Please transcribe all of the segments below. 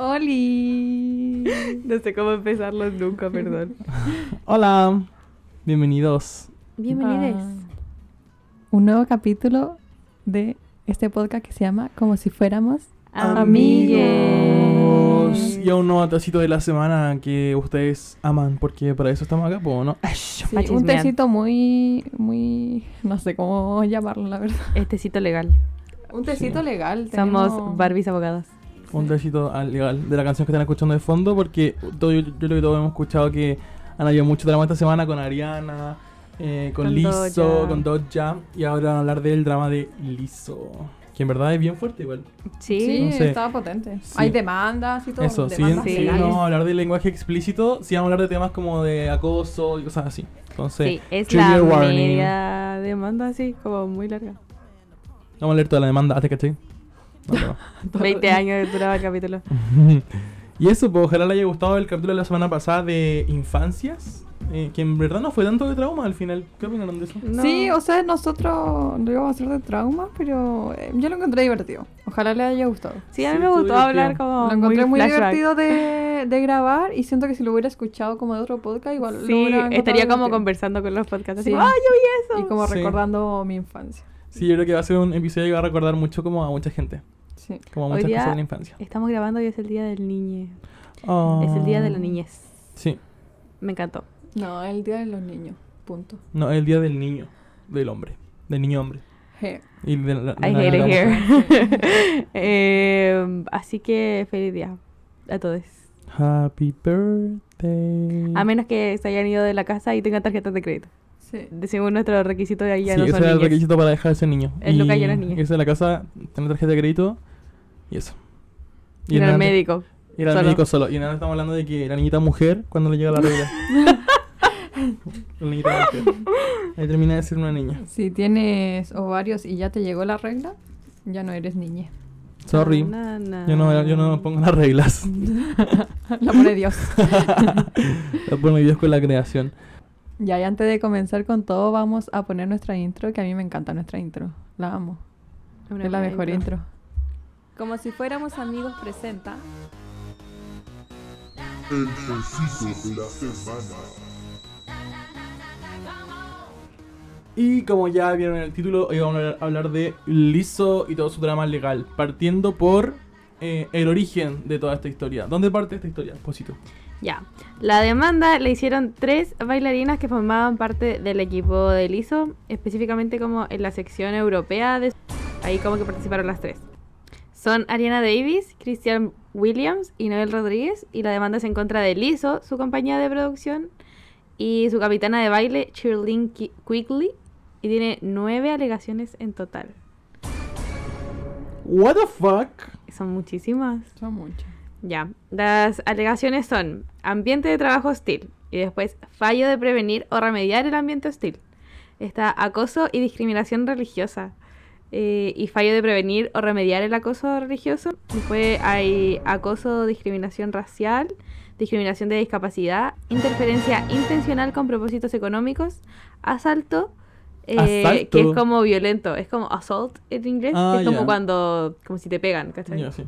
Oli. No sé cómo empezarlo nunca, perdón. Hola, bienvenidos. Bienvenidos. Ah, un nuevo capítulo de este podcast que se llama Como si fuéramos Amigues. Y a un nuevo tacito de la semana que ustedes aman, porque para eso estamos acá, pues, ¿no? Sí, un tecito muy, muy, no sé cómo llamarlo, la verdad. Estecito legal. Un tecito Sí. legal. Somos Barbies abogadas. Un al- legal de la canción que están escuchando de fondo, porque todo, yo, yo creo que todos hemos escuchado que han habido mucho drama esta semana con Ariana, eh, con, Con Lizzo, Doja. con Doja, y ahora van a hablar del drama de Lizzo, que en verdad es bien fuerte igual. Sí. Estaba potente. Sí. Hay demandas y todo. Eso, si bien sí, si vamos a hablar de lenguaje explícito, sí vamos a hablar de temas como de acoso y cosas así. Entonces, Sí, es trigger la warning. media demanda así, como muy larga. Vamos a leer toda la demanda, ¿te cachai? No, no. 20 años duraba el capítulo. y eso, pues ojalá le haya gustado el capítulo de la semana pasada de infancias, eh, que en verdad no fue tanto de trauma al final. ¿Qué opinaron de eso? No. Sí, o sea, nosotros lo íbamos a hacer de trauma, pero eh, yo lo encontré divertido. Ojalá le haya gustado. Sí, a mí Sí, me gustó divertido. hablar como. lo encontré muy, divertido de, de grabar y siento que si lo hubiera escuchado como de otro podcast, igual lo Sí, hubiera encontrado estaría como divertido. conversando con los podcasts. Sí. como, ¡ay, yo vi eso! Y como Sí. recordando mi infancia. Sí, yo creo que va a ser un episodio que va a recordar mucho como a mucha gente, Sí. como a Hoy muchas día- cosas de la infancia. Estamos grabando y es el día del niñe. Oh. Es el día de la niñez. Sí, Me encantó. No, el día de los niños. Punto. no, el día del niño, del hombre, del niño hombre. Je. Y de la- I la- hate la it here. Eh, así que feliz día a todos. Happy birthday. A menos que se hayan ido de la casa y tengan tarjetas de crédito. Sí. Según nuestros requisitos ahí ya sí, no ese son era el requisito para dejar ese niño. Es lo que hay en las niñas. Irse a la casa, tener tarjeta de crédito y eso. Ir nada- al médico. Ir al solo. médico solo. Y nada, estamos hablando de que la niñita mujer, cuando le llega la regla. la niñita mujer. Ahí termina de ser una niña. Si tienes ovarios y ya te llegó la regla, ya no eres niña. Sorry. Na, na, Yo no, yo no pongo las reglas. la pone Dios. La pone Dios con la creación. Ya, y antes de comenzar con todo, vamos a poner nuestra intro, que a mí me encanta nuestra intro. La amo. Una es la mejor intro. Como si fuéramos amigos presenta. El tecito de la semana. Y como ya vieron en el título, hoy vamos a hablar de Lizzo y todo su drama legal. Partiendo por eh, el origen de toda esta historia. ¿Dónde parte esta historia? Posito. Ya. La demanda le hicieron tres bailarinas que formaban parte del equipo de Liso, específicamente como en la sección europea de... Ahí como que participaron las tres. Son Ariana Davis, Christian Williams y Noel Rodríguez. Y la demanda es en contra de Liso, su compañía de producción, y su capitana de baile, Shirley Qui- Quigley. Y tiene nueve alegaciones en total. What the fuck? Son muchísimas. Son muchos. Ya, las alegaciones son ambiente de trabajo hostil y después fallo de prevenir o remediar el ambiente hostil. Está acoso y discriminación religiosa eh, y fallo de prevenir o remediar el acoso religioso. Después hay acoso discriminación racial, discriminación de discapacidad, interferencia intencional con propósitos económicos, asalto. eh, que es como violento, es como assault en inglés, Ah, que es como cuando, como si te pegan, ¿cachai? Ya, sí.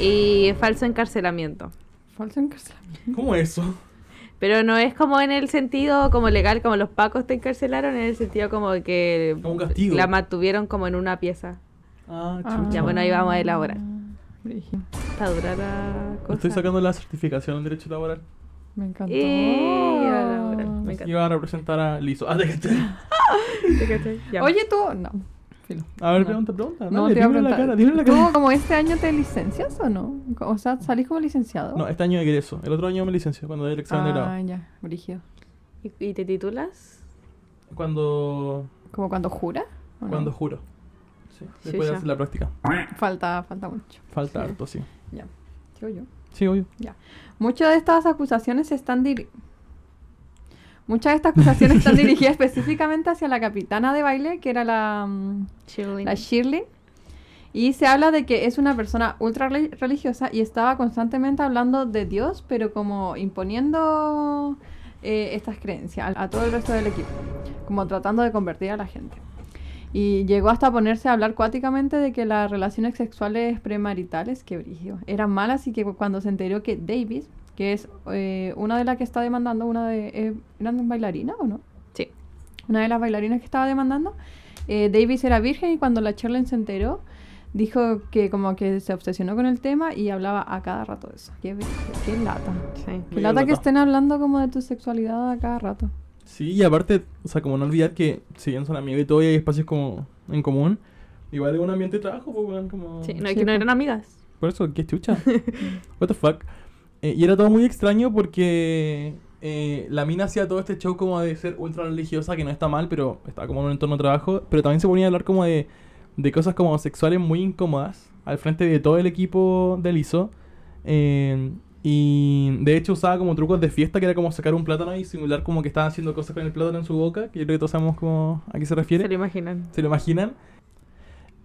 Y falso encarcelamiento. Falso encarcelamiento. ¿Cómo eso? Pero no es como en el sentido como legal, como los pacos te encarcelaron, en el sentido como que Como un castigo. la mantuvieron como en una pieza. Ah, Ah. chucha. Ya, bueno, ahí vamos a elaborar. Está dura la cosa. Estoy sacando la certificación en Derecho Laboral. Me encantó. Y a la hora. Me que iba a representar a Lizzo. Ah, ¿te. Ya. Oye, tú. No. Filo. A ver, No. pregunta, pregunta. No, Dale, te a dímelo en la cara, la ¿Tú cara. como este año te licencias o no? O sea, ¿salís como licenciado? No, este año egreso. El otro año me licencio, cuando doy el examen de Ah, grado. ya. Brígido. ¿Y, y te titulas? Cuando, ¿Como cuando jura? ¿o no? cuando juro. Sí, después de hacer la práctica. Falta, falta mucho. Falta Sí. harto, sí. Ya. Sigo yo. Sí, obvio. Muchas de estas acusaciones están Muchas de estas acusaciones están dirigidas específicamente hacia la capitana de baile, que era la, mm, Shirley. la Shirley. Y se habla de que es una persona ultra reli- religiosa y estaba constantemente hablando de Dios, pero como imponiendo eh, estas creencias a, a todo el resto del equipo, como tratando de convertir a la gente. Y llegó hasta ponerse a hablar cuáticamente de que las relaciones sexuales premaritales, que brillo, eran malas y que cu- cuando se enteró que Davis, que es eh, una de las que está demandando, una de... Eh, ¿Eran bailarinas o no? Sí. Una de las bailarinas que estaba demandando, eh, Davis era virgen y cuando la Charlene se enteró, dijo que como que se obsesionó con el tema y hablaba a cada rato de eso. Qué, qué lata. Sí. Qué lata que estén hablando como de tu sexualidad a cada rato. Sí, y aparte, o sea, como no olvidar que si bien son amigos y todo y hay espacios como en común, igual es un ambiente de trabajo, pues, como... Sí, no, Sí, que no po. eran amigas. Por eso, qué chucha. What the fuck. Eh, y era todo muy extraño porque eh, la mina hacía todo este show como de ser ultra religiosa, que no está mal, pero estaba como en un entorno de trabajo. Pero también se ponía a hablar como de, de cosas como sexuales muy incómodas al frente de todo el equipo del ISO. Eh, y de hecho usaba como trucos de fiesta, que era como sacar un plátano y simular como que estaba haciendo cosas con el plátano en su boca, que yo creo que todos sabemos como a qué se refiere. Se lo imaginan. ¿Se lo imaginan?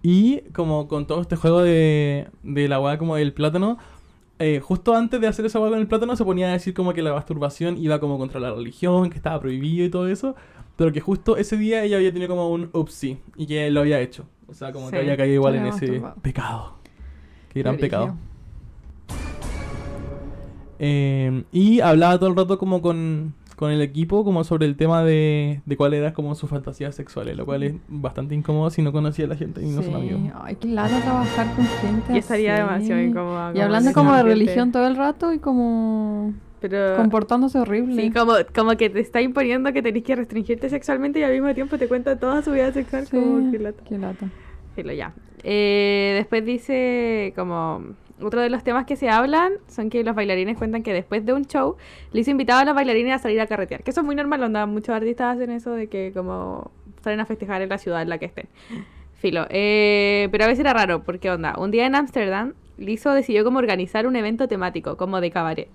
Y como con todo este juego de, de la weá como del plátano, eh, justo antes de hacer esa weá con el plátano se ponía a decir como que la masturbación iba como contra la religión, que estaba prohibido y todo eso, pero que justo ese día ella había tenido como un upsi y que lo había hecho. O sea, como que había caído igual en ese masturbado. pecado. Qué gran pecado. Eh, y hablaba todo el rato como con, con el equipo, como sobre el tema de, de cuál era como sus fantasías sexuales, lo cual es bastante incómodo si no conocía a la gente y no son Sí. amigos. Ay, qué lata trabajar con gente Y estaría así. demasiado incómoda. Y hablando como de gente. religión todo el rato y como Pero... comportándose horrible. Sí, como, como que te está imponiendo que tenés que restringirte sexualmente y al mismo tiempo te cuenta toda su vida sexual. Sí, Como que lata. qué lata. Filo, ya. Eh, después dice como... Otro de los temas que se hablan son que los bailarines cuentan que después de un show les invitaba a los bailarines a salir a carretear. Que eso es muy normal, onda. Muchos artistas hacen eso de que como salen a festejar en la ciudad en la que estén. Filo. Eh, pero a veces era raro, porque onda, un día en Ámsterdam, Lizzo decidió como organizar un evento temático, como de cabaret.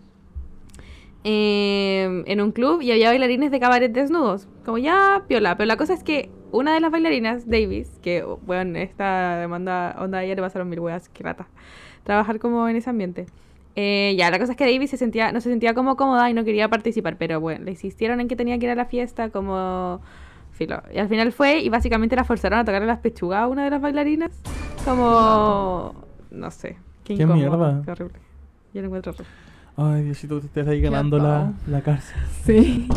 eh, en un club y había bailarines de cabaret desnudos. Como ya, piola. Pero la cosa es que una de las bailarinas, Davis, que, bueno, esta demanda, onda, a ella le pasaron mil weas, que rata. Trabajar como en ese ambiente. Eh, ya, la cosa es que Davis se sentía, no se sentía como cómoda y no quería participar, pero bueno, le insistieron en que tenía que ir a la fiesta como filo. Y al final fue y básicamente la forzaron a tocarle las pechugas a una de las bailarinas. Como, no sé. Qué, Qué incómodo, mierda. Qué horrible. Yo lo encuentro horrible. Ay, Diosito, te estás ahí ganando la, cárcel. Sí.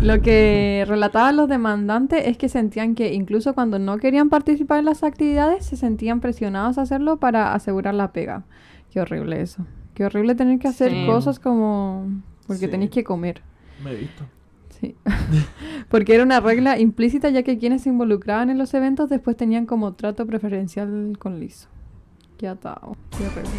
Lo que relataban los demandantes es que sentían que incluso cuando no querían participar en las actividades, se sentían presionados a hacerlo para asegurar la pega. Qué horrible eso. Qué horrible tener que hacer Sí. cosas como... Porque Sí. tenéis que comer. Me he visto. Sí. Porque era una regla implícita ya que quienes se involucraban en los eventos después tenían como trato preferencial con Lizo. Qué atado. Qué horrible.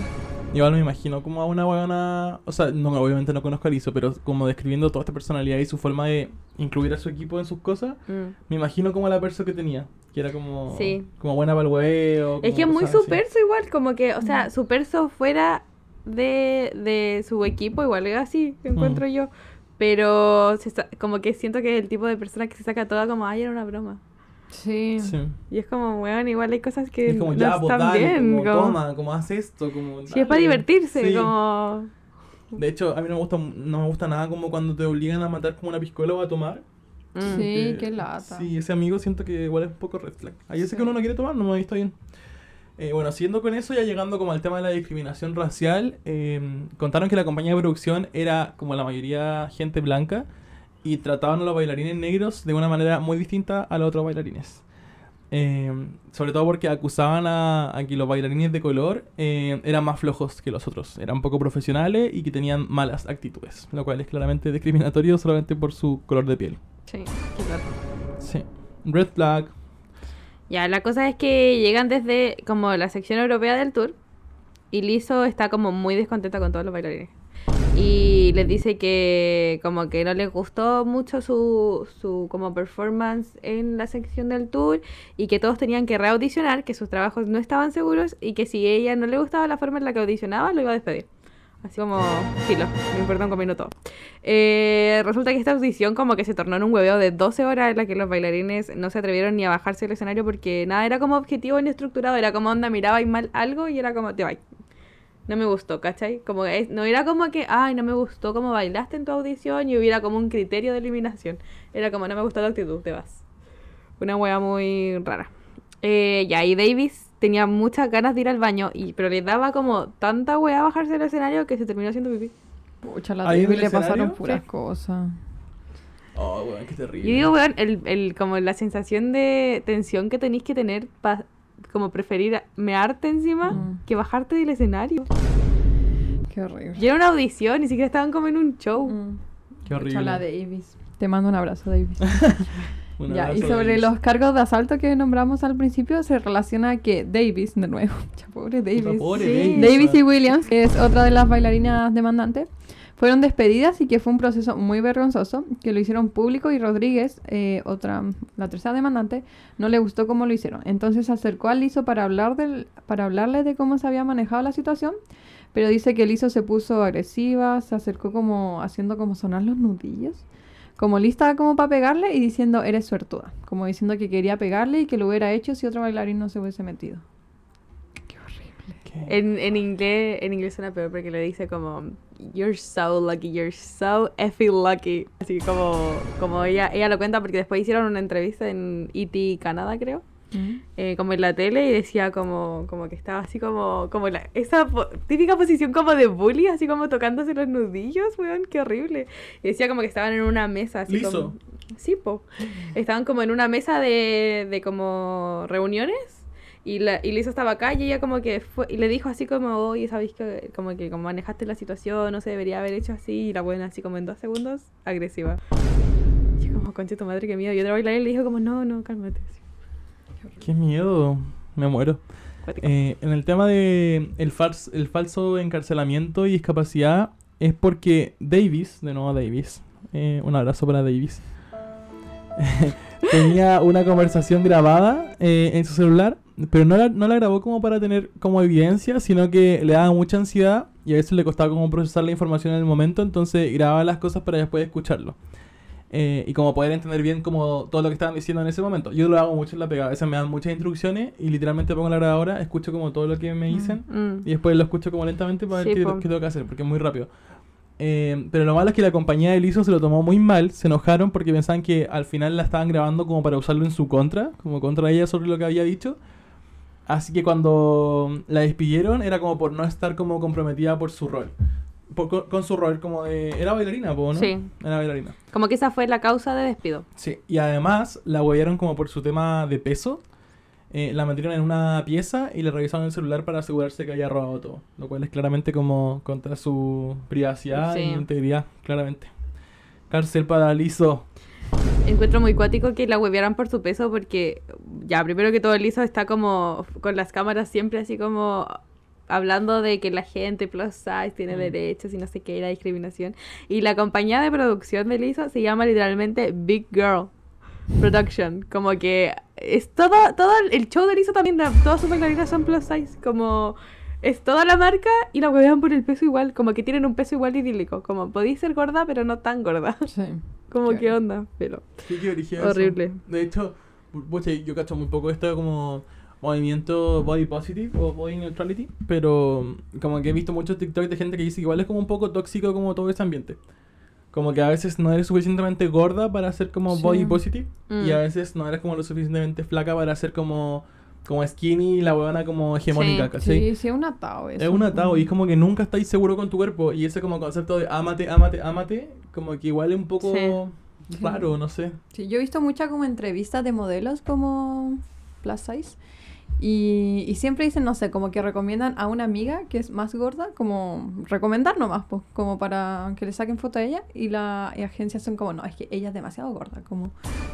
Igual me imagino como a una buena... O sea, no, obviamente no conozco a Lizo, pero como describiendo toda esta personalidad y su forma de incluir a su equipo en sus cosas, Mm. me imagino como la persona que tenía. Que era como... Sí. Como buena para el huevo. Es que es muy su perso igual, como que, o sea, su perso fuera de, de su equipo igual es así, encuentro yo. Pero se como que siento que es el tipo de persona que se saca toda como, ay, era una broma. Sí. Sí. Y es como, weón, igual hay cosas Y que es como, no ya, pues están dale, bien. como, como- toma, como haz esto, como... Sí, es para divertirse, Sí. como... De hecho, a mí no me gusta, no me gusta nada como cuando te obligan a matar como una piscola o a tomar. Mm. Sí, qué lata. Sí, ese amigo siento que igual es un poco red flag. Ahí ese Sí. que uno no quiere tomar, no me ha visto bien. Eh, bueno, siguiendo con eso, ya llegando como al tema de la discriminación racial, eh, contaron que la compañía de producción era como la mayoría gente blanca y trataban a los bailarines negros de una manera muy distinta a los otros bailarines. Eh, sobre todo porque acusaban a, a que los bailarines de color eh, eran más flojos que los otros, eran poco profesionales y que tenían malas actitudes, lo cual es claramente discriminatorio solamente por su color de piel. Sí, qué lata. Sí. Red flag. Ya, la cosa es que llegan desde como la sección europea del tour y Lizzo está como muy descontenta con todos los bailarines. Y les dice que como que no les gustó mucho su, su como performance en la sección del tour y que todos tenían que reaudicionar, que sus trabajos no estaban seguros y que si a ella no le gustaba la forma en la que audicionaba, lo iba a despedir. Así como, filo, me importa un comino todo. Eh, resulta que esta audición como que se tornó en un hueveo de 12 horas en la que los bailarines no se atrevieron ni a bajarse del escenario porque nada era como objetivo ni estructurado, era como onda, mirabais mal algo y era como, te vais. No me gustó, ¿cachai? Como que es- no era como que, ay, no me gustó cómo bailaste en tu audición y hubiera como un criterio de eliminación. Era como, no me gustó tu actitud, te vas. Una wea muy rara. Eh, ya, y Davis tenía muchas ganas de ir al baño, y, pero le daba como tanta weá bajarse del escenario que se terminó haciendo pipí. Pucha, la ¿Ahí en David el le pasaron puras Sí. cosas. Oh, weón, qué terrible. Yo digo, weón, el, el, como la sensación de tensión que tenéis que tener para como preferir mearte encima Mm. que bajarte del escenario. Qué horrible. Y era una audición, ni siquiera estaban como en un show. Mm. Qué horrible. La Davis. Te mando un abrazo, Davis. Un Ya, y sobre Davis. los cargos de asalto que nombramos al principio, se relaciona que Davis, de nuevo, ya, pobre Davis. Pobre Sí. Davis. Davis y Williams, que es otra de las bailarinas demandantes, fueron despedidas y que fue un proceso muy vergonzoso, que lo hicieron público y Rodríguez, eh, otra, la tercera demandante, no le gustó cómo lo hicieron. Entonces se acercó al Lizo para, hablar del, para hablarle de cómo se había manejado la situación, pero dice que Lizo se puso agresiva, se acercó como haciendo como sonar los nudillos, como lista como para pegarle y diciendo eres suertuda, como diciendo que quería pegarle y que lo hubiera hecho si otro bailarín no se hubiese metido. En, en inglés en inglés suena peor porque le dice como You're so lucky, you're so effing lucky. Así como, como ella, ella lo cuenta porque después hicieron una entrevista en E.T. Canadá, creo. eh, como en la tele y decía como, como que estaba así como, como la, esa po- típica posición como de bully, así como tocándose los nudillos, weón, qué horrible. Y decía como que estaban en una mesa así Liso. como... Sí, po. Estaban como en una mesa de, de como reuniones y, la, y Lisa estaba acá y ella como que fue, y le dijo así como, oye, ¿sabéis que como que como manejaste la situación, no se debería haber hecho así? Y la buena así como en dos segundos, agresiva. Y yo como, conche tu madre, qué miedo. Y otra bailarina le dijo como, no, no, cálmate. así. Qué miedo. Me muero. Eh, en el tema de el, fals- el falso encarcelamiento y discapacidad es porque Davis, de nuevo Davis, eh, un abrazo para Davis, tenía una conversación grabada eh, en su celular, pero no la, no la grabó como para tener como evidencia, sino que le daba mucha ansiedad y a veces le costaba como procesar la información en el momento, entonces grababa las cosas para después escucharlo. Eh, y como poder entender bien como todo lo que estaban diciendo en ese momento. Yo lo hago mucho en la pegada. A veces me dan muchas instrucciones y literalmente pongo la grabadora, escucho como todo lo que me dicen Mm. y después lo escucho como lentamente para ver Sí, qué, qué tengo que hacer, porque es muy rápido. Eh, pero lo malo es que la compañía de Lizo se lo tomó muy mal, se enojaron porque pensaban que al final la estaban grabando como para usarlo en su contra, como contra ella sobre lo que había dicho. Así que cuando la despidieron era como por no estar como comprometida por su rol. Por- con, con su rol como de... Era bailarina, ¿no? Sí. Era bailarina. Como que esa fue la causa de despido. Sí, y además la huevearon como por su tema de peso. Eh, la metieron en una pieza y le revisaron el celular para asegurarse que había robado todo. Lo cual es claramente como contra su privacidad Sí. e integridad, claramente. Cárcel para Lizo. Encuentro muy cuático que la huevearan por su peso porque, ya, primero que todo, Lizo está como con las cámaras siempre así como hablando de que la gente plus size tiene Mm. derechos y no sé qué, y la discriminación. Y la compañía de producción de Lizo se llama literalmente Big Girl Production. Como que es todo, todo el show de Lizo también, todas sus bailarinas son plus size. Como es toda la marca y la huevean por el peso igual. Como que tienen un peso igual idílico. Como podéis ser gorda, pero no tan gorda. Sí. Como Claro. qué onda, pero... Sí, qué brígido eso. Horrible. De hecho, yo cacho muy poco esto como movimiento body positive o body neutrality, pero como que he visto muchos TikTok de gente que dice que igual es como un poco tóxico como todo ese ambiente. Como que a veces no eres suficientemente gorda para ser como Sí. body positive y Mm. a veces no eres como lo suficientemente flaca para ser como como skinny y la huevona como hegemónica, Sí. ¿cachai? Sí, sí, es un atado eso. Es un atado y es como que nunca estáis seguro con tu cuerpo y ese como concepto de ámate, ámate, ámate, como que igual es un poco Sí. raro, no sé. Sí, yo he visto muchas como entrevistas de modelos como plus size y, y siempre dicen, no sé, como que recomiendan a una amiga que es más gorda, como recomendar nomás, pues, como para que le saquen foto a ella y la y agencias son como, no, es que ella es demasiado gorda, como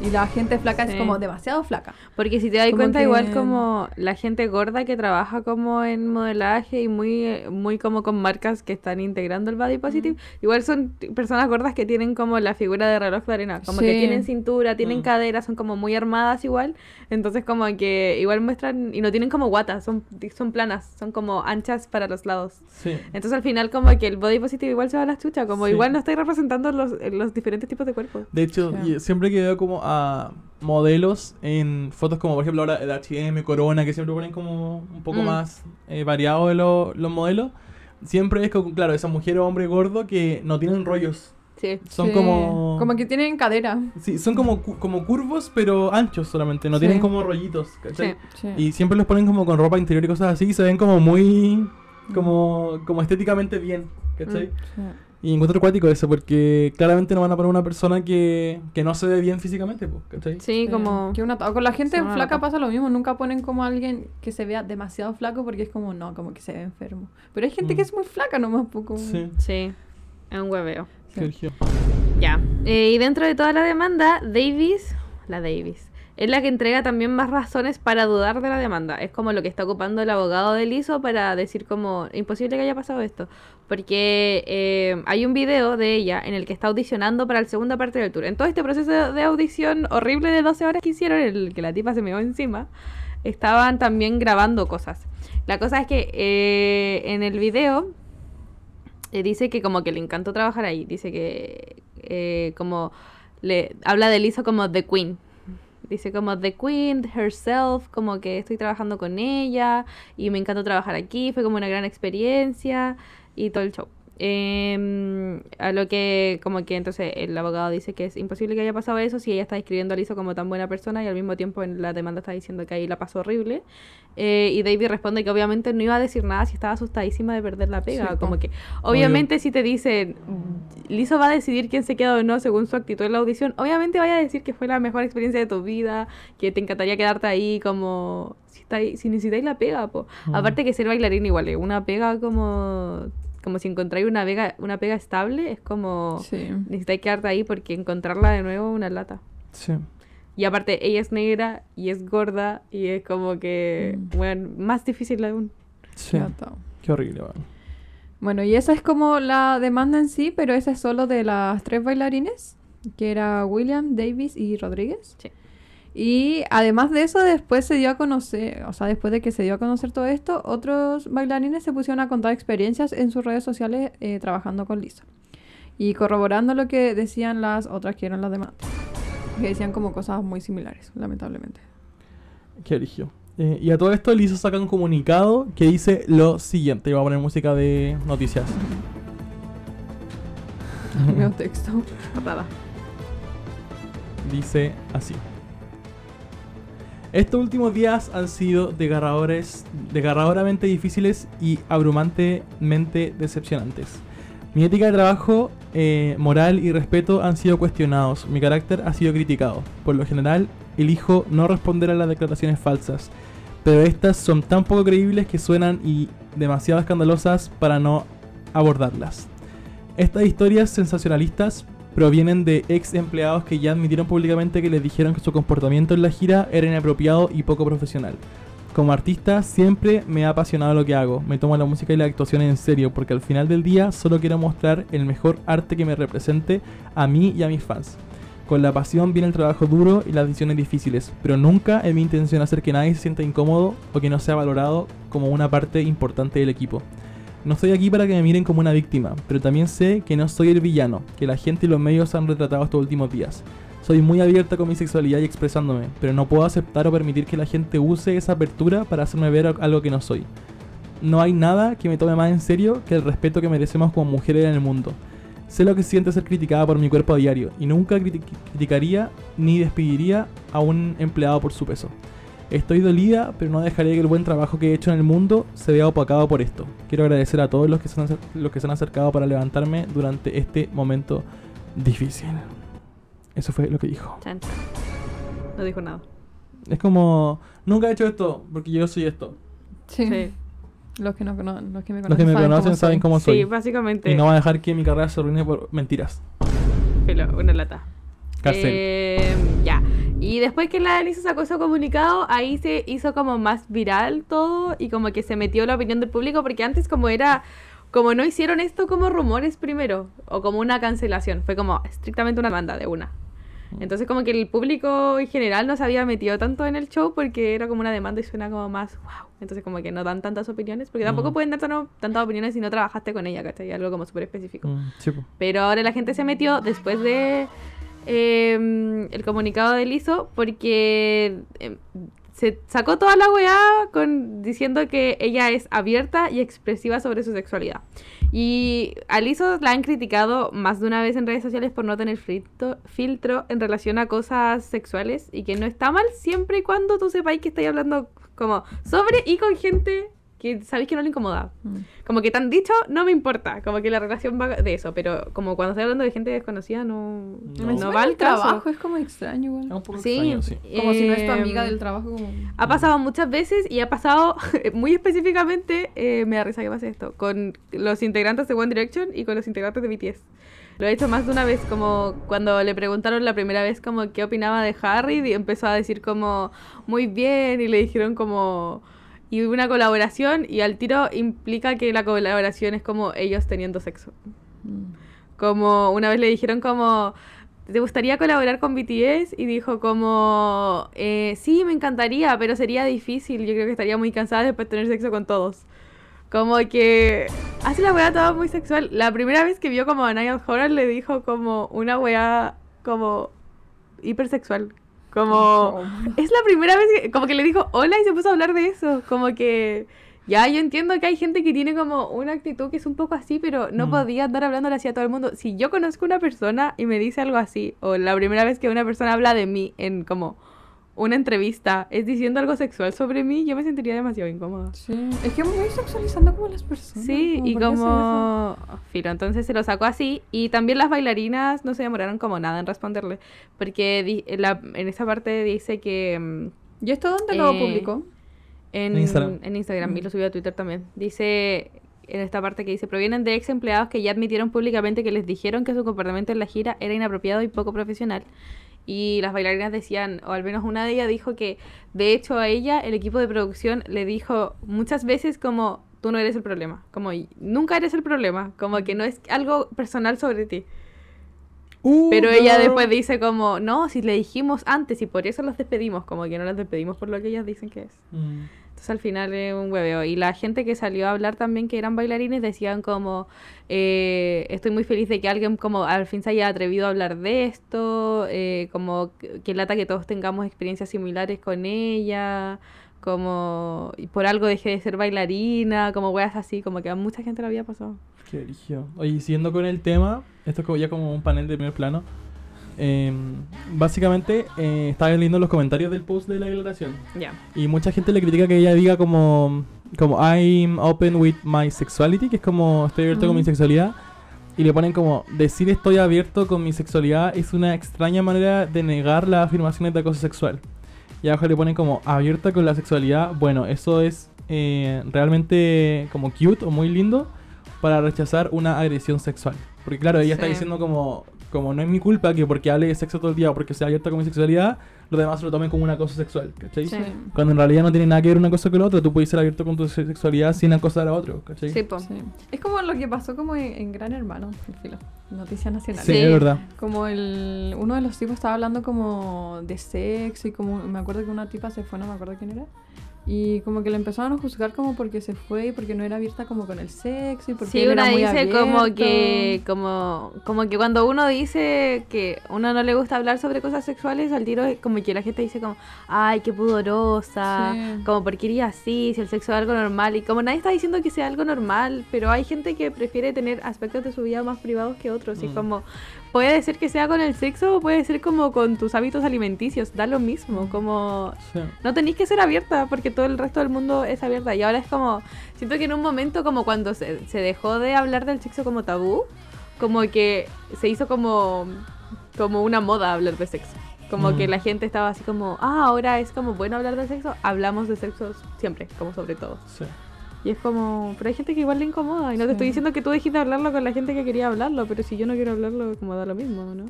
y la gente flaca es Sí. como demasiado flaca. Porque si te das cuenta, que- igual como la gente gorda que trabaja como en modelaje y muy, muy como con marcas que están integrando el body positive, igual son personas gordas que tienen como la figura de reloj de arena, como que Sí. tienen cintura, tienen Mm. cadera, son como muy armadas igual, entonces como que igual muestran, y no tienen como guatas, son, son planas, son como anchas para los lados. Sí. Entonces al final como que el body positive igual se va a la chucha, como Sí. igual no estáis representando los, los diferentes tipos de cuerpos. De hecho, siempre que veo como a modelos en fotos como por ejemplo ahora el H&M, Corona, que siempre ponen como un poco Mm. más eh, variado de lo- los modelos, siempre es como, claro, esa mujer o hombre gordo que no tienen rollos. Sí. Son Sí. como... Como que tienen cadera. Sí, son como, como curvos, pero anchos solamente. No Sí. tienen como rollitos, ¿cachai? Sí. Sí. Y siempre los ponen como con ropa interior y cosas así. Y se ven como muy... Como, como estéticamente bien, ¿cachai? Mm. Sí. Y encuentro acuático eso, porque claramente no van a poner una persona que, que no se ve bien físicamente, pues, ¿cachai? Sí, Sí, como... que una- con la gente una flaca pasa lo mismo. Nunca ponen como alguien que se vea demasiado flaco porque es como, no, como que se ve enfermo. Pero hay gente Mm. que es muy flaca nomás. Poco. Sí, Sí, es un hueveo. Origen. Ya. Eh, y dentro de toda la demanda, Davis, la Davis, es la que entrega también más razones para dudar de la demanda. Es como lo que está ocupando el abogado de Lizo para decir como, imposible que haya pasado esto. Porque eh, hay un video de ella en el que está audicionando para la segunda parte del tour. En todo este proceso de audición horrible de 12 horas que hicieron, en el que la tipa se me va encima, estaban también grabando cosas. La cosa es que eh, en el video eh, dice que como que le encantó trabajar ahí. Dice que eh, como le habla de Lizzo como The Queen. Dice como The Queen, herself, como que estoy trabajando con ella y me encantó trabajar aquí, fue como una gran experiencia y todo el show. Em, a lo que como que entonces el abogado dice que es imposible que haya pasado eso si ella está describiendo a Lizzo como tan buena persona y al mismo tiempo en la demanda está diciendo que ahí la pasó horrible. Eh, y David responde que obviamente no iba a decir nada si estaba asustadísima de perder la pega. Sí, como que obviamente si te dicen Lizzo va a decidir quién se queda o no según su actitud en la audición, obviamente vaya a decir que fue la mejor experiencia de tu vida, que te encantaría quedarte ahí como si, está ahí- si necesitáis la pega. Po. Mm. Aparte que ser bailarín igual es una pega como como si encontráis una pega, una pega estable, es como Sí. necesitáis quedarte ahí porque encontrarla de nuevo es una lata. Sí. Y aparte, ella es negra y es gorda y es como que, Mm. bueno, más difícil aún. Sí. Qué horrible, weón. Bueno, y esa es como la demanda en sí, pero esa es solo de las tres bailarines, que era William, Davis y Rodríguez. Sí. Y además de eso, después se dio a conocer, o sea, después de que se dio a conocer todo esto, otros bailarines se pusieron a contar experiencias en sus redes sociales eh, trabajando con Lisa. Y corroborando lo que decían las otras que eran las demás. Que decían como cosas muy similares, lamentablemente. Qué origen. Eh, y a todo esto, Lizzo saca un comunicado que dice lo siguiente. Y voy a poner música de noticias. Veo texto. Papada. Dice así. Estos últimos días han sido desgarradores, desgarradoramente difíciles y abrumantemente decepcionantes. Mi ética de trabajo, eh, moral y respeto han sido cuestionados. Mi carácter ha sido criticado. Por lo general, elijo no responder a las declaraciones falsas. Pero estas son tan poco creíbles que suenan y demasiado escandalosas para no abordarlas. Estas historias sensacionalistas provienen de ex empleados que ya admitieron públicamente que les dijeron que su comportamiento en la gira era inapropiado y poco profesional. Como artista siempre me ha apasionado lo que hago, me tomo la música y la actuación en serio porque al final del día solo quiero mostrar el mejor arte que me represente a mí y a mis fans. Con la pasión viene el trabajo duro y las decisiones difíciles, pero nunca es mi intención hacer que nadie se sienta incómodo o que no sea valorado como una parte importante del equipo. No estoy aquí para que me miren como una víctima, pero también sé que no soy el villano, que la gente y los medios han retratado estos últimos días. Soy muy abierta con mi sexualidad y expresándome, pero no puedo aceptar o permitir que la gente use esa apertura para hacerme ver algo que no soy. No hay nada que me tome más en serio que el respeto que merecemos como mujeres en el mundo. Sé lo que siente ser criticada por mi cuerpo a diario y nunca criti- criticaría ni despediría a un empleado por su peso. Estoy dolida, pero no dejaré que el buen trabajo que he hecho en el mundo se vea opacado por esto. Quiero agradecer a todos los que se han, los que se han acercado para levantarme durante este momento difícil. Eso fue lo que dijo. No dijo nada. Es como, nunca he hecho esto, porque yo soy esto. Sí. Sí, Los que no cono- los que me conocen, Los que me saben conocen cómo saben soy. cómo soy. sí básicamente. Y no va a dejar que mi carrera se arruine por mentiras. Filo, una lata. Cárcel. Eh, ya. Y después que la Elisa sacó ese comunicado, ahí se hizo como más viral todo y como que se metió la opinión del público porque antes como era, como no hicieron esto como rumores primero o como una cancelación, fue como estrictamente una banda de una. Entonces como que el público en general no se había metido tanto en el show porque era como una demanda y suena como más wow. Entonces como que no dan tantas opiniones porque tampoco Mm. pueden dar tan- tantas opiniones si no trabajaste con ella, ¿cachai? Algo como súper específico. Mm, sí, po. Pero ahora la gente se metió después de eh, el comunicado de Lizo porque eh, se sacó toda la weá con, diciendo que ella es abierta y expresiva sobre su sexualidad. Y a Lizzo la han criticado más de una vez en redes sociales por no tener filtro, filtro en relación a cosas sexuales y que no está mal siempre y cuando tú sepáis que estáis hablando como sobre y con gente que sabéis que no le incomoda. Mm. Como que te han dicho, no me importa. Como que la relación va de eso. Pero como cuando estoy hablando de gente desconocida, no, No. no, va el caso. trabajo es como extraño, igual. Es un poco Sí, extraño, sí. Como si no es tu amiga del trabajo. Como... Ha pasado muchas veces y ha pasado muy específicamente, eh, me da risa que pase esto, con los integrantes de One Direction y con los integrantes de BTS. Lo he hecho más de una vez, como cuando le preguntaron la primera vez como qué opinaba de Harry y empezó a decir como muy bien y le dijeron como y hubo una colaboración y al tiro implica que la colaboración es como ellos teniendo sexo. Mm. Como una vez le dijeron como, ¿te gustaría colaborar con BTS? Y dijo como, eh, sí, me encantaría, pero sería difícil. Yo creo que estaría muy cansada después de tener sexo con todos. Como que hace la weá toda muy sexual. La primera vez que vio como a Niall Horan le dijo como una weá como hipersexual. Como... Es la primera vez que como que le dijo hola y se puso a hablar de eso. Como que ya yo entiendo que hay gente que tiene como una actitud que es un poco así, pero no Mm. podía andar hablándole así a todo el mundo. Si yo conozco una persona y me dice algo así, o la primera vez que una persona habla de mí en como una entrevista, es diciendo algo sexual sobre mí, yo me sentiría demasiado incómoda. Sí. Es que muy sexualizando como las personas. Sí, y como... Filo, entonces se lo sacó así. Y también las bailarinas no se demoraron como nada en responderle. Porque di- en, la- en esa parte dice que... mm, ¿Y esto dónde lo Eh, publicó? En, En Instagram. en Instagram, y Mm. lo subió a Twitter también. Dice en esta parte que dice, provienen de ex empleados que ya admitieron públicamente que les dijeron que su comportamiento en la gira era inapropiado y poco profesional. Y las bailarinas decían, o al menos una de ellas dijo que, de hecho, a ella el equipo de producción le dijo muchas veces como, tú no eres el problema, como "Y nunca eres el problema, como que no es algo personal sobre ti. Uh, Pero ella girl. después dice como, no, si le dijimos antes y por eso los despedimos, como que no las despedimos por lo que ellas dicen que es. Mm. Entonces al final es un hueveo. Y la gente que salió a hablar también que eran bailarines decían como, eh, estoy muy feliz de que alguien como al fin se haya atrevido a hablar de esto, eh, como que lata que todos tengamos experiencias similares con ella, como y por algo dejé de ser bailarina, como weas así, como que a mucha gente le había pasado. Qué brígido. Oye, siguiendo con el tema, esto es ya como un panel de primer plano. eh, básicamente, eh, estaba leyendo los comentarios del post de la declaración. Ya. Y mucha gente le critica que ella diga como, como I'm open with my sexuality, que es como estoy abierto con mi Mm. sexualidad. Y le ponen como, decir estoy abierto con mi sexualidad es una extraña manera de negar las afirmaciones de acoso sexual. Y abajo le ponen como, abierta con la sexualidad. Bueno, eso es eh, realmente como cute o muy lindo para rechazar una agresión sexual. Porque claro, ella está diciendo como, como no es mi culpa que porque hable de sexo todo el día o porque sea abierta con mi sexualidad, los demás lo tomen como un acoso sexual, ¿cachai? Sí. Cuando en realidad no tiene nada que ver una cosa con la otra, tú puedes ser abierto con tu se- sexualidad sin acosar a otro, ¿cachai? Sí, po. Sí. Es como lo que pasó como en, en Gran Hermano, el filo. Noticia nacional. Sí, Sí. es verdad. Como el, uno de los tipos estaba hablando como de sexo y como me acuerdo que una tipa se fue, no me acuerdo quién era. Y como que le empezaron a juzgar como porque se fue y porque no era abierta como con el sexo y porque Sí, él una era muy dice como que, como, como que cuando uno dice que uno no le gusta hablar sobre cosas sexuales, al tiro es como que la gente dice como, ay, qué pudorosa, Sí. como por qué iría así, si el sexo es algo normal, y como nadie está diciendo que sea algo normal, pero hay gente que prefiere tener aspectos de su vida más privados que otros, y Mm. como puede ser que sea con el sexo o puede ser como con tus hábitos alimenticios, da lo mismo, como Sí. no tenéis que ser abierta porque todo el resto del mundo es abierta. Y ahora es como, siento que en un momento como cuando se, se dejó de hablar del sexo como tabú, como que se hizo como, como una moda hablar de sexo. Como Mm. que la gente estaba así como, ah, ahora es como bueno hablar de sexo, hablamos de sexo siempre, como sobre todo. Sí. Y es como, pero hay gente que igual le incomoda. Y no te Sí. estoy diciendo que tú dejes de hablarlo con la gente que quería hablarlo, pero si yo no quiero hablarlo, como da lo mismo, ¿no?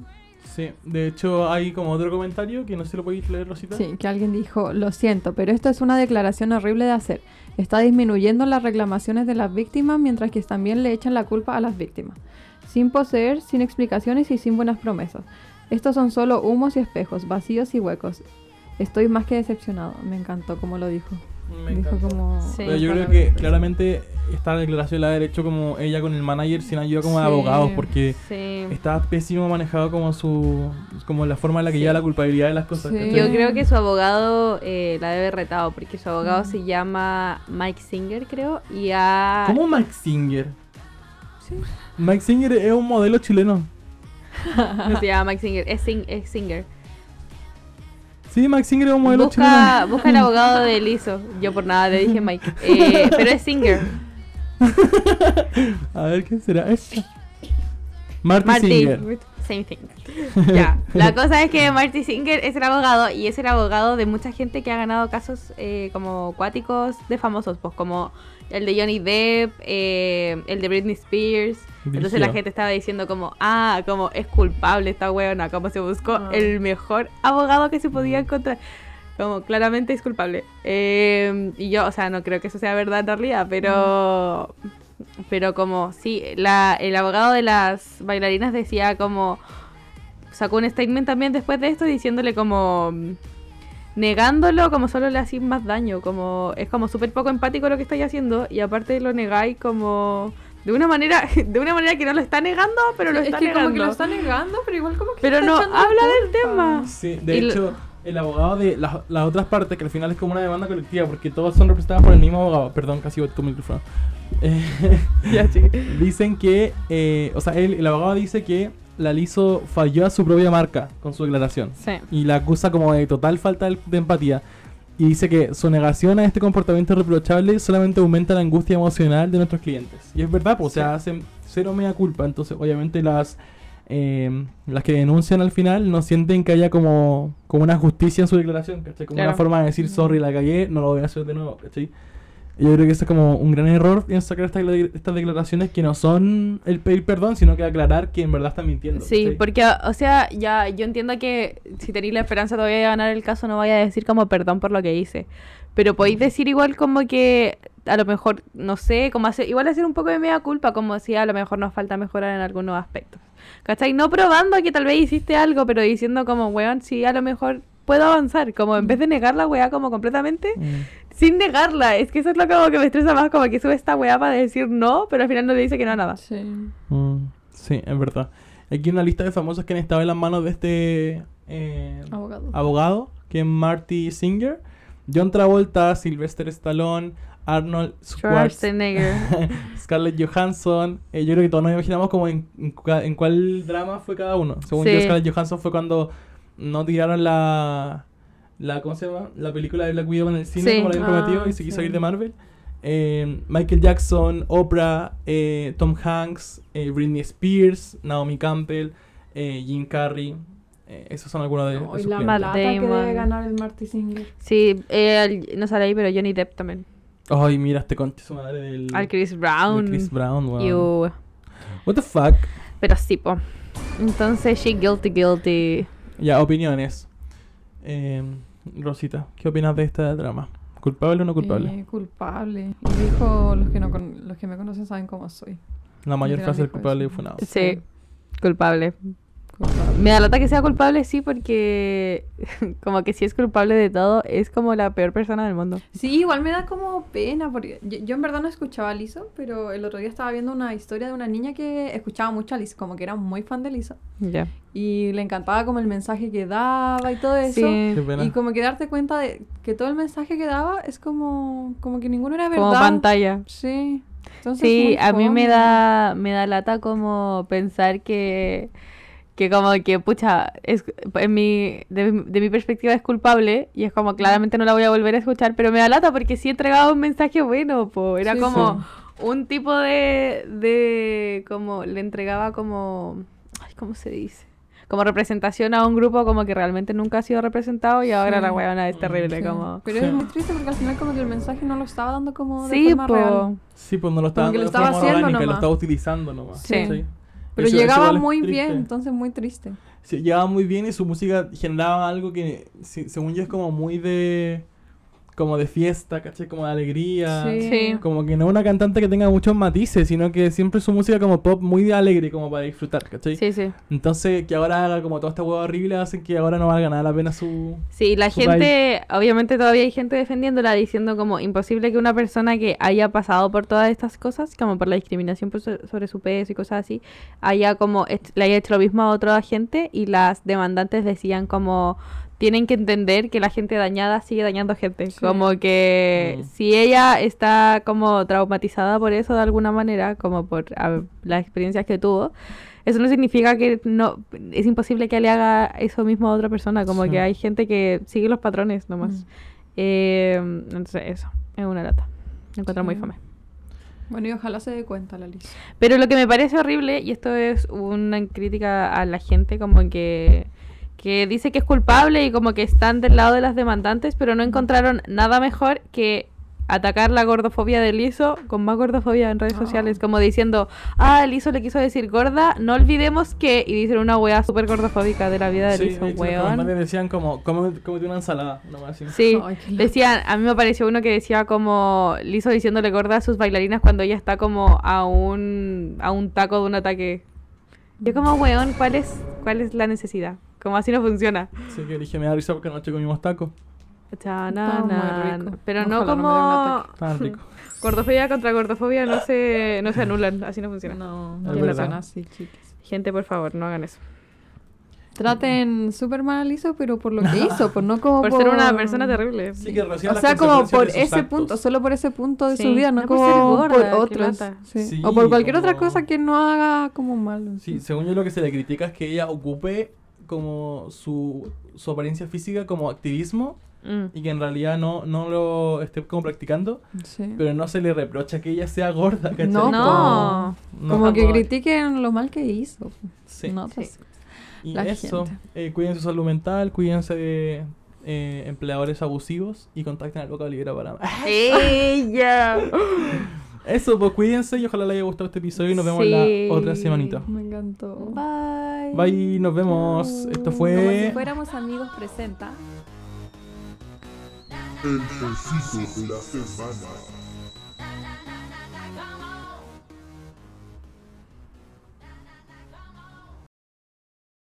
Sí, de hecho hay como otro comentario que no sé si lo podéis leer, Rosita. Sí, que alguien dijo, lo siento, pero esto es una declaración horrible de hacer. Está disminuyendo las reclamaciones de las víctimas mientras que también le echan la culpa a las víctimas. Sin poseer, sin explicaciones y sin buenas promesas. Estos son solo humos y espejos, vacíos y huecos. Estoy más que decepcionado. Me encantó como lo dijo. Me Dijo como... Sí. Pero yo creo que claramente esta declaración la ha hecho como ella con el manager sin ayuda como de Sí. abogados porque Sí. está pésimo manejado como su como la forma en la que Sí. lleva la culpabilidad de las cosas. Yo creo que su abogado eh, la debe retado porque su abogado Mm. se llama Mike Singer, creo, y ha... ¿Cómo Mike Singer? Sí. Mike Singer es un modelo chileno. No se llama Mike Singer, es, Sing- es Singer. Sí, Mike Singer es un modelo Busca, chileno. busca el abogado de Lizo. Yo por nada le dije Mike. Eh, pero es Singer. A ver, ¿quién será? Esa. Marty, Marty. Singer. Same thing. Ya. La cosa es que Marty Singer es el abogado y es el abogado de mucha gente que ha ganado casos eh, como cuáticos de famosos, pues como el de Johnny Depp, eh, el de Britney Spears. Entonces la gente estaba diciendo como, ah, como es culpable esta weona, como se buscó Ah. el mejor abogado que se podía encontrar. Como claramente es culpable. Eh, y yo, o sea, no creo que eso sea verdad en realidad, pero... Pero como, sí, la, el abogado de las bailarinas decía como... Sacó un statement también después de esto diciéndole como... mm, Negándolo como solo le hacéis más daño, como es como súper poco empático lo que estáis haciendo y aparte lo negáis como de una manera de una manera que no lo está negando, pero lo es está que negando. como que lo está negando, pero igual como que Pero está no habla del tema. Sí, de Y hecho, el abogado de las, las otras partes, que al final es como una demanda colectiva, porque todos son representados por el mismo abogado. Perdón, casi boté tu micrófono. Eh, Ya, dicen que, eh, o sea, él- el abogado dice que la Lizo falló a su propia marca con su declaración. Sí. Y la acusa como de total falta de, de empatía. Y dice que su negación a este comportamiento reprochable solamente aumenta la angustia emocional de nuestros clientes. Y es verdad, pues, o sea, hacen cero media culpa. Entonces, obviamente, las eh, las que denuncian al final no sienten que haya como, como una justicia en su declaración, ¿cachai? Como Claro. una forma de decir, sorry, la cagué, no lo voy a hacer de nuevo, ¿cachai? Yo creo que eso es como un gran error en sacar estas, estas declaraciones que no son el pedir perdón, sino que aclarar que en verdad están mintiendo. Sí, ¿cachai? porque, o sea, ya yo entiendo que si tenéis la esperanza todavía de ganar el caso, no vaya a decir como perdón por lo que hice. Pero podéis decir igual como que a lo mejor, no sé, como hacer, igual hacer un poco de media culpa, como si a lo mejor nos falta mejorar en algunos aspectos. ¿Cachai? No probando que tal vez hiciste algo, pero diciendo como, weón, sí, a lo mejor puedo avanzar. Como en vez de negar la weá como completamente, Mm. Sin negarla. Es que eso es lo como que me estresa más, como que sube esta weá para decir no, pero al final no le dice que no a nada. Sí. Mm, sí, es verdad. Aquí una lista de famosos que han estado en las manos de este eh, Abogado. abogado, que es Marty Singer, John Travolta, Sylvester Stallone, Arnold Schwarzenegger. Scarlett Johansson. Eh, yo creo que todos nos imaginamos como en, en en cuál drama fue cada uno. Según Sí. yo, Scarlett Johansson fue cuando no tiraron la, la ¿cómo se llama? La película de Black Widow en el cine, Sí. como la prometido, Ah, y se quiso sí. ir de Marvel. Eh, Michael Jackson, Oprah, eh, Tom Hanks, eh, Britney Spears, Naomi Campbell, eh, Jim Carrey. Eh, esos son algunos de, sus la plata que debe ganar el Marty Singer. Sí, eh, el- no sale ahí, pero Johnny Depp también. Ay, mira este conche su madre del Al Chris Brown. Chris Brown, weón. Ew. What the fuck? Pero sí, po. Entonces, she guilty, guilty. Ya, opiniones. Eh, Rosita, ¿qué opinas de este drama? ¿Culpable o no culpable? Eh, culpable. Y dijo, los que, no con- los que me conocen saben cómo soy. La mayor frase del culpable eso. fue nada. Sí, culpable. Me da lata que sea culpable, sí, porque como que si es culpable de todo, es como la peor persona del mundo. Sí, igual me da como pena, porque yo, yo en verdad no escuchaba a Lizzo, pero el otro día estaba viendo una historia de una niña que escuchaba mucho a Lizzo, como que era muy fan de Lizzo. Ya. Y le encantaba como el mensaje que daba y todo eso. Sí, Qué pena. Y como que darte cuenta de que todo el mensaje que daba es como, como que ninguno era como verdad. pantalla. Sí. Entonces, Sí, a mí me da, me da lata como pensar que, que como que, pucha, es, en mi, de, de mi perspectiva es culpable y es como claramente no la voy a volver a escuchar, pero me da lata porque sí entregaba un mensaje bueno, po. Era Sí, como un tipo de, de, como, le entregaba como, ay, ¿cómo se dice? Como representación a un grupo como que realmente nunca ha sido representado y ahora Sí. la weona es terrible, Sí. como... Pero es muy triste porque al final como que el mensaje no lo estaba dando como de Sí, forma real. Sí, pues no lo estaba Como que dando lo estaba haciendo orgánica, lo nomás. estaba utilizando nomás. Sí. Pero Eso- llegaba muy bien, entonces muy triste. Sí, llegaba muy bien y su música generaba algo que, según yo, es como muy de. Como de fiesta, ¿cachai? Como de alegría. Sí. Como que no es una cantante que tenga muchos matices, sino que siempre su música como pop muy alegre, como para disfrutar, ¿cachai? Sí, sí. Entonces, que ahora haga como toda esta hueá horrible hacen que ahora no valga nada la pena su... Sí, la Su gente, obviamente todavía hay gente defendiéndola, diciendo como imposible que una persona que haya pasado por todas estas cosas, como por la discriminación por so- sobre su peso y cosas así, haya como le haya hecho lo mismo a otra gente y las demandantes decían como tienen que entender que la gente dañada sigue dañando gente, Sí. como que Mm. si ella está como traumatizada por eso de alguna manera, como por a- las experiencias que tuvo, eso no significa que no es imposible que le haga eso mismo a otra persona, como Sí. que hay gente que sigue los patrones nomás. Mm. Eh, entonces eso, es una lata. Me encuentro muy fome. Bueno, y ojalá se dé cuenta la Liz. Pero lo que me parece horrible, y esto es una crítica a la gente como que, que dice que es culpable y como que están del lado de las demandantes, pero no encontraron nada mejor que atacar la gordofobia de Lizo con más gordofobia en redes Ah. sociales, como diciendo, ah, Lizo le quiso decir gorda, no olvidemos que, y dicen una wea súper gordofóbica de la vida de Sí, de los weón. decían como, "Come- cómete una ensalada, nomás así. Sí, Ay, decían, a mí me pareció uno que decía como Lizo diciéndole gorda a sus bailarinas cuando ella está como a un, a un taco de un ataque. Yo como, weón, ¿cuál es, cuál es la necesidad? Como así no funciona. Así que dije, me da risa porque anoche comimos tacos. Chana, Estaba muy na, rico. na. Pero no Ojalá no como. Estaban ricos. gordofobia contra gordofobia no se, no se anulan, así no funciona. No, Es no funciona así, chicas. Gente, por favor, no hagan eso. Traten súper mal a Lizo, pero por lo que hizo, por no como Por ser una persona terrible. Sí, que O sea, como por ese actos. punto, solo por ese punto de Sí, su vida, no, como gorda, por qué otros. sí. Sí, o por cualquier otra cosa que no haga como malo. Sí, según yo lo que se le critica es que ella ocupe como su, su apariencia física como activismo Mm. y que en realidad no, no lo esté como practicando, Sí. pero no se le reprocha que ella sea gorda, ¿cachai? No, No. No, como que critiquen lo mal que hizo. Sí. No, Sí. pues, Y la eso, gente. eh, cuiden su salud mental, cuídense de eh, empleadores abusivos y contacten al Boca Olivera para más. ¡Ella! Eso, pues cuídense y ojalá les haya gustado este episodio y nos vemos Sí. la otra semanita. Me encantó. Bye. Bye, nos vemos. Esto Como si fue... fuéramos amigos presenta. El de la semana.